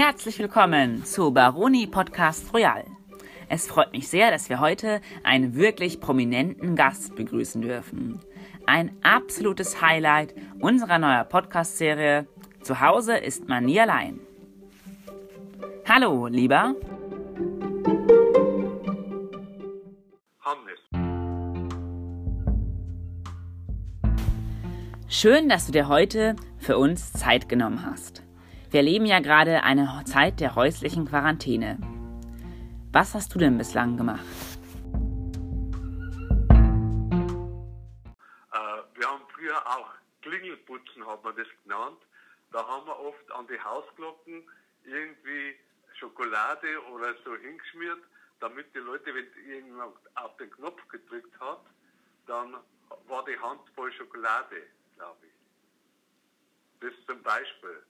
Herzlich willkommen zu Baroni Podcast Royal. Es freut mich sehr, dass wir heute einen wirklich prominenten Gast begrüßen dürfen. Ein absolutes Highlight unserer neuen Podcast-Serie Zu Hause ist man nie allein. Hallo, lieber. Schön, dass du dir heute für uns Zeit genommen hast. Wir erleben ja gerade eine Zeit der häuslichen Quarantäne. Was hast du denn bislang gemacht? Äh, wir haben früher auch Klingelputzen, hat man das genannt. Da haben wir oft an die Hausglocken irgendwie Schokolade oder so hingeschmiert, damit die Leute, wenn irgendjemand auf den Knopf gedrückt hat, dann war die Hand voll Schokolade, glaube ich. Das zum Beispiel.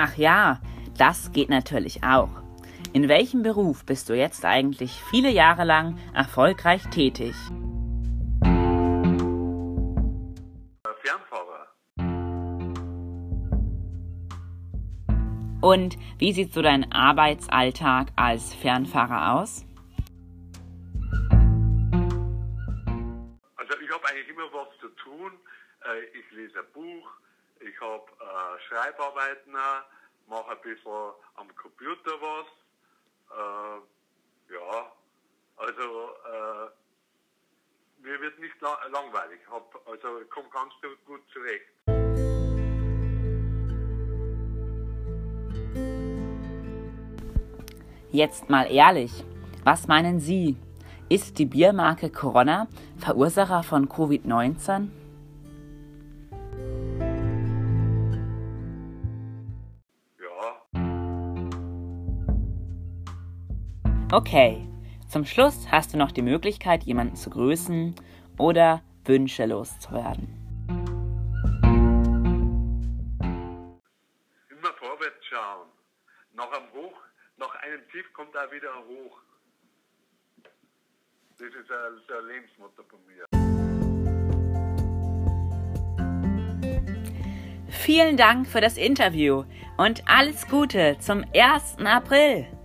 Ach ja, das geht natürlich auch. In welchem Beruf bist du jetzt eigentlich viele Jahre lang erfolgreich tätig? Äh, Fernfahrer. Und wie sieht so dein Arbeitsalltag als Fernfahrer aus? Also ich habe eigentlich immer was zu tun. Äh, Ich lese ein Buch, ich habe äh, Schreibarbeiten, mache ein bisschen am Computer was. Äh, ja, also äh, mir wird nicht la langweilig. Hab, also ich komme ganz gut zurecht. Jetzt mal ehrlich, was meinen Sie? Ist die Biermarke Corona Verursacher von Covid-19? Okay, zum Schluss hast du noch die Möglichkeit, jemanden zu grüßen oder Wünsche loszuwerden. immer vorwärts schauen. Nach einem Hoch, nach einem Tief kommt auch wieder Hoch. Das ist ein, so ein Lebensmotto von mir. Vielen Dank für das Interview und alles Gute zum 1. April.